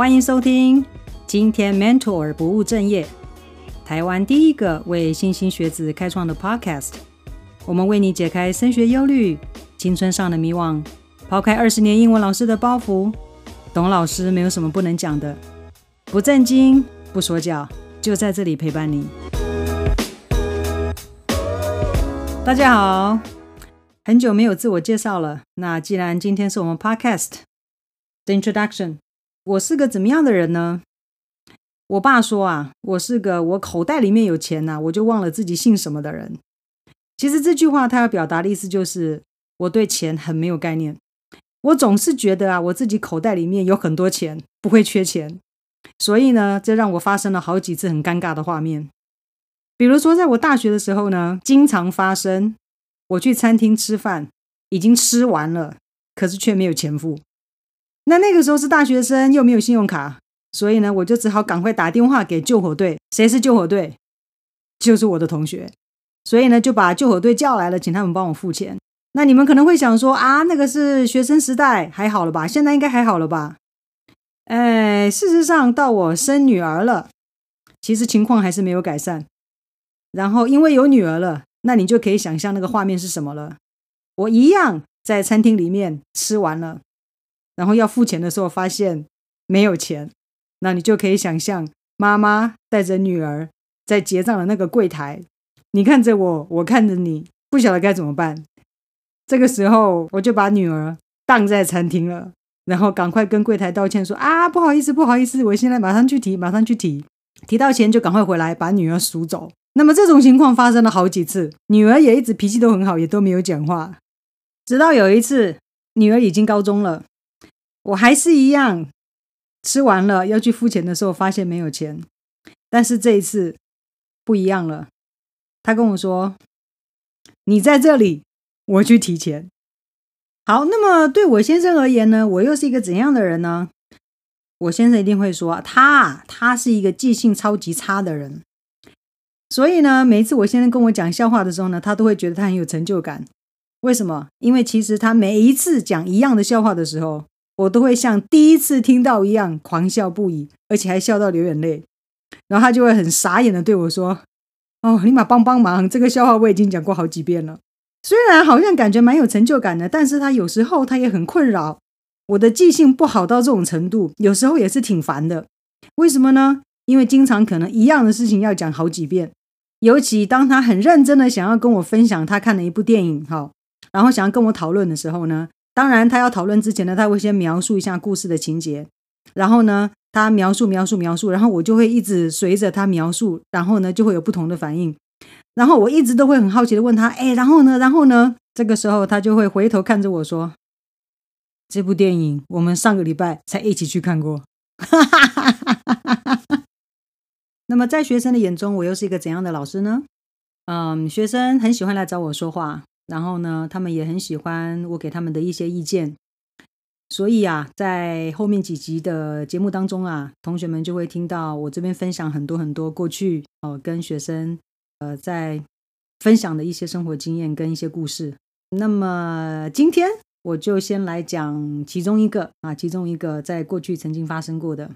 欢迎收听今天 Mentor 不务正业，台湾第一个为新兴学子开创的 Podcast。我们为你解开升学忧虑、青春上的迷惘，抛开二十年英文老师的包袱。董老师没有什么不能讲的，不正经不说教，就在这里陪伴你。大家好，很久没有自我介绍了。那既然今天是我们 Podcast 的 Introduction，我是个怎么样的人呢？我爸说啊，我是个我口袋里面有钱呐，我就忘了自己姓什么的人。其实这句话他要表达的意思就是我对钱很没有概念。我总是觉得啊，我自己口袋里面有很多钱，不会缺钱。所以呢，这让我发生了好几次很尴尬的画面。比如说，在我大学的时候呢，经常发生我去餐厅吃饭，已经吃完了，可是却没有钱付。那那个时候是大学生，又没有信用卡，所以呢，我就只好赶快打电话给救火队。谁是救火队？就是我的同学。所以呢，就把救火队叫来了，请他们帮我付钱。那你们可能会想说啊，那个是学生时代，还好了吧？现在应该还好了吧？哎，事实上，到我生女儿了，其实情况还是没有改善。然后因为有女儿了，那你就可以想象那个画面是什么了。我一样在餐厅里面吃完了，然后要付钱的时候发现没有钱，那你就可以想象妈妈带着女儿在结账的那个柜台，你看着我，我看着你，不晓得该怎么办。这个时候，我就把女儿当在餐厅了，然后赶快跟柜台道歉说：“啊，不好意思，不好意思，我现在马上去提，马上去提，提到钱就赶快回来把女儿赎走。”那么这种情况发生了好几次，女儿也一直脾气都很好，也都没有讲话。直到有一次，女儿已经高中了，我还是一样吃完了要去付钱的时候，发现没有钱。但是这一次不一样了，他跟我说：“你在这里。”我去提钱。好，那么对我先生而言呢？我又是一个怎样的人呢？我先生一定会说，他他是一个记性超级差的人。所以呢，每次我先生跟我讲笑话的时候呢，他都会觉得他很有成就感。为什么？因为其实他每一次讲一样的笑话的时候，我都会像第一次听到一样狂笑不已，而且还笑到流眼泪。然后他就会很傻眼的对我说：“哦，立马帮帮忙，这个笑话我已经讲过好几遍了。”虽然好像感觉蛮有成就感的，但是他有时候他也很困扰。我的记性不好到这种程度，有时候也是挺烦的。为什么呢？因为经常可能一样的事情要讲好几遍。尤其当他很认真的想要跟我分享他看的一部电影，哈，然后想要跟我讨论的时候呢，当然他要讨论之前呢，他会先描述一下故事的情节，然后呢，他描述描述描述，然后我就会一直随着他描述，然后呢，就会有不同的反应。然后我一直都会很好奇的问他，哎，然后呢？然后呢？这个时候他就会回头看着我说：“这部电影我们上个礼拜才一起去看过。”那么在学生的眼中，我又是一个怎样的老师呢？嗯，学生很喜欢来找我说话，然后呢，他们也很喜欢我给他们的一些意见。所以啊，在后面几集的节目当中啊，同学们就会听到我这边分享很多很多过去哦跟学生。呃，在分享的一些生活经验跟一些故事。那么今天我就先来讲其中一个啊，其中一个在过去曾经发生过的。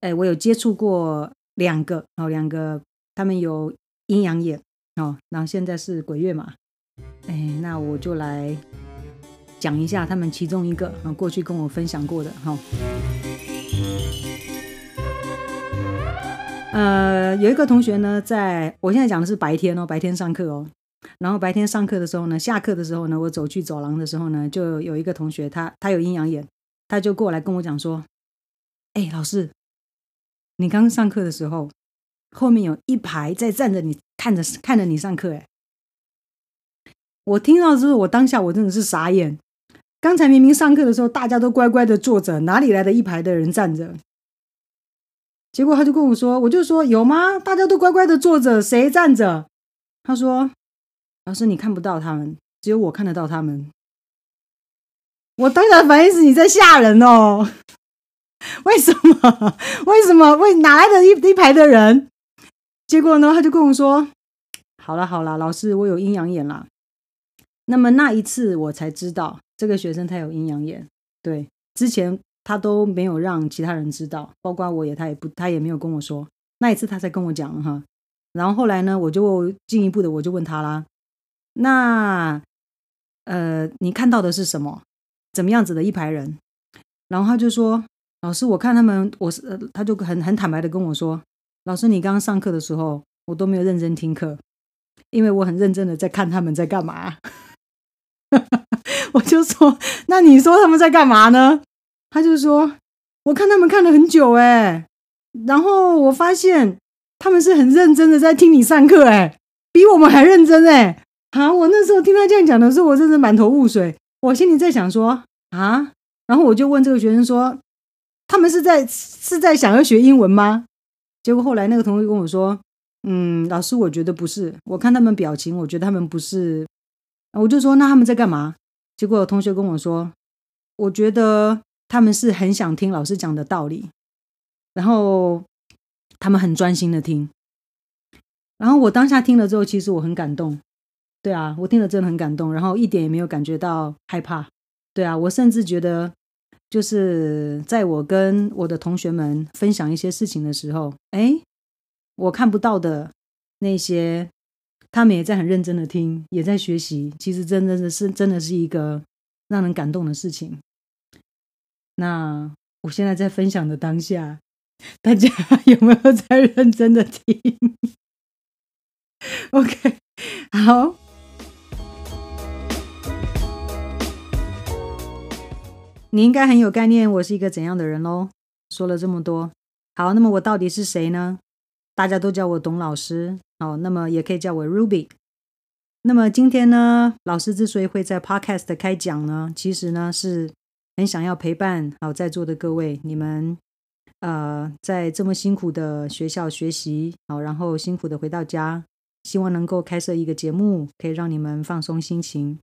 哎，我有接触过两个哦，两个他们有阴阳眼哦，然后现在是鬼月嘛。哎，那我就来讲一下他们其中一个啊，过去跟我分享过的哈。呃，有一个同学呢，在我现在讲的是白天哦，白天上课哦。然后白天上课的时候呢，下课的时候呢，我走去走廊的时候呢，就有一个同学，他他有阴阳眼，他就过来跟我讲说：“哎，老师，你刚上课的时候，后面有一排在站着，你看着看着你上课。”哎，我听到之后，我当下我真的是傻眼。刚才明明上课的时候，大家都乖乖的坐着，哪里来的一排的人站着？结果他就跟我说，我就说有吗？大家都乖乖的坐着，谁站着？他说：“老师，你看不到他们，只有我看得到他们。”我当然反应是你在吓人哦。为什么？为什么？为哪来的一一排的人？结果呢？他就跟我说：“好了好了，老师，我有阴阳眼啦。”那么那一次我才知道，这个学生他有阴阳眼。对，之前他都没有让其他人知道，包括我也，他也不，他也没有跟我说。那一次他才跟我讲哈。然后后来呢，我就进一步的，我就问他啦，那呃，你看到的是什么？怎么样子的一排人？然后他就说，老师，我看他们，我是，他就很很坦白的跟我说，老师，你刚刚上课的时候，我都没有认真听课，因为我很认真的在看他们在干嘛。我就说，那你说他们在干嘛呢？他就说，我看他们看了很久，哎，然后我发现。他们是很认真的在听你上课，哎，比我们还认真，哎，啊！我那时候听他这样讲的时候，我真的满头雾水。我心里在想说，啊，然后我就问这个学生说，他们是在是在想要学英文吗？结果后来那个同学跟我说，嗯，老师，我觉得不是，我看他们表情，我觉得他们不是。我就说，那他们在干嘛？结果有同学跟我说，我觉得他们是很想听老师讲的道理，然后。他们很专心的听，然后我当下听了之后，其实我很感动。对啊，我听了真的很感动，然后一点也没有感觉到害怕。对啊，我甚至觉得，就是在我跟我的同学们分享一些事情的时候，哎，我看不到的那些，他们也在很认真的听，也在学习。其实真的是是真的是一个让人感动的事情。那我现在在分享的当下。大家有没有在认真的听？OK，好，你应该很有概念，我是一个怎样的人喽？说了这么多，好，那么我到底是谁呢？大家都叫我董老师，好，那么也可以叫我 Ruby。那么今天呢，老师之所以会在 Podcast 开讲呢，其实呢是很想要陪伴好在座的各位，你们。呃，在这么辛苦的学校学习，好，然后辛苦的回到家，希望能够开设一个节目，可以让你们放松心情。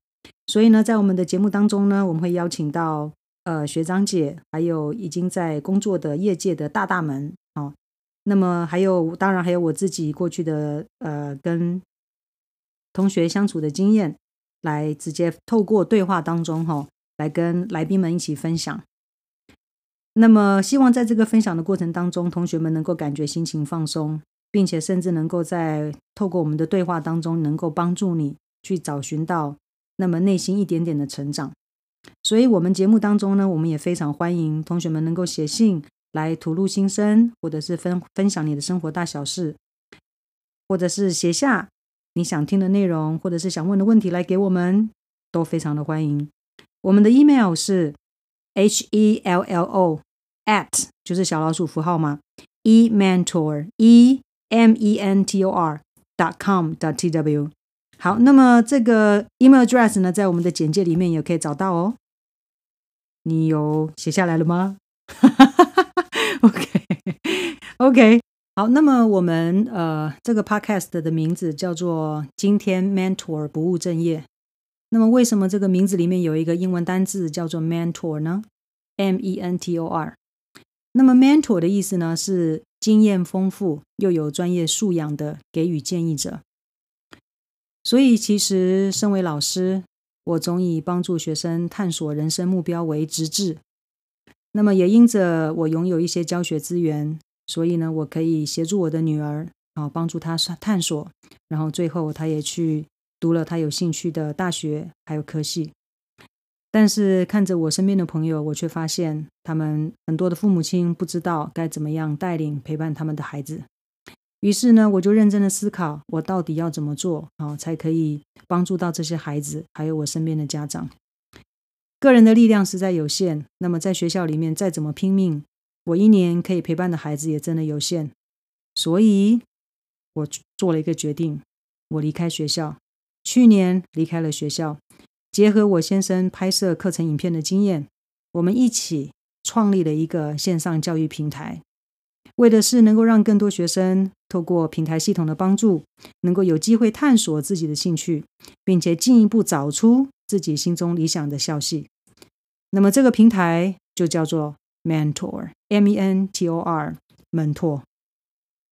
所以呢，在我们的节目当中呢，我们会邀请到呃学长姐，还有已经在工作的业界的大大们，好，那么还有当然还有我自己过去的呃跟同学相处的经验，来直接透过对话当中哈，来跟来宾们一起分享。那么，希望在这个分享的过程当中，同学们能够感觉心情放松，并且甚至能够在透过我们的对话当中，能够帮助你去找寻到那么内心一点点的成长。所以，我们节目当中呢，我们也非常欢迎同学们能够写信来吐露心声，或者是分分享你的生活大小事，或者是写下你想听的内容，或者是想问的问题来给我们，都非常的欢迎。我们的 email 是。H E L L O at 就是小老鼠符号嘛，e mentor e m e n t o r dot com dot t w 好，那么这个 email address 呢，在我们的简介里面也可以找到哦。你有写下来了吗 OK OK 好，那么我们呃这个 podcast 的名字叫做今天 mentor 不务正业。那么，为什么这个名字里面有一个英文单字叫做 mentor 呢？M-E-N-T-O-R。那么，mentor 的意思呢是经验丰富又有专业素养的给予建议者。所以，其实身为老师，我总以帮助学生探索人生目标为直至。那么，也因着我拥有一些教学资源，所以呢，我可以协助我的女儿啊，帮助她探索，然后最后她也去。读了她有兴趣的大学，还有科系，但是看着我身边的朋友，我却发现他们很多的父母亲不知道该怎么样带领陪伴他们的孩子。于是呢，我就认真的思考，我到底要怎么做啊，才可以帮助到这些孩子，还有我身边的家长。个人的力量实在有限，那么在学校里面再怎么拼命，我一年可以陪伴的孩子也真的有限。所以，我做了一个决定，我离开学校。去年离开了学校，结合我先生拍摄课程影片的经验，我们一起创立了一个线上教育平台，为的是能够让更多学生透过平台系统的帮助，能够有机会探索自己的兴趣，并且进一步找出自己心中理想的校系。那么这个平台就叫做 Mentor，M-E-N-T-O-R，门拓。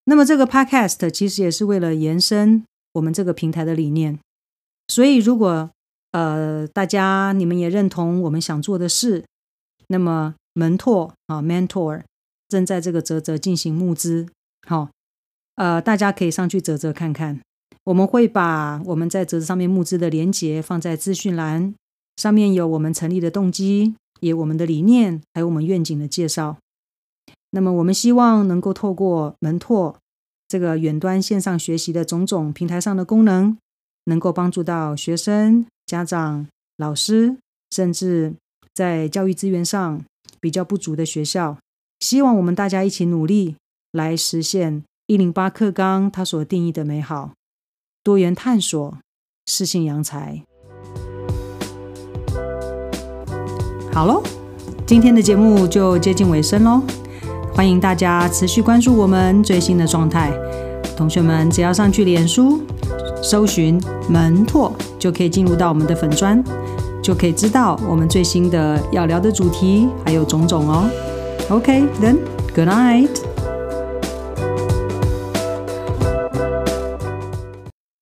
那么这个 Podcast 其实也是为了延伸我们这个平台的理念。所以，如果呃大家你们也认同我们想做的事，那么门拓啊，mentor 正在这个泽泽进行募资，好，呃，大家可以上去泽泽看看。我们会把我们在折子上面募资的连结放在资讯栏，上面有我们成立的动机，也我们的理念，还有我们愿景的介绍。那么，我们希望能够透过门拓这个远端线上学习的种种平台上的功能，能够帮助到学生、家长、老师，甚至在教育资源上比较不足的学校。希望我们大家一起努力，来实现一零八课纲它所定义的美好。多元探索，适性扬才。好喽，今天的节目就接近尾声喽。欢迎大家持续关注我们最新的状态。同学们只要上去脸书搜寻“门拓”，就可以进入到我们的粉砖，就可以知道我们最新的要聊的主题还有种种哦。OK，then good night。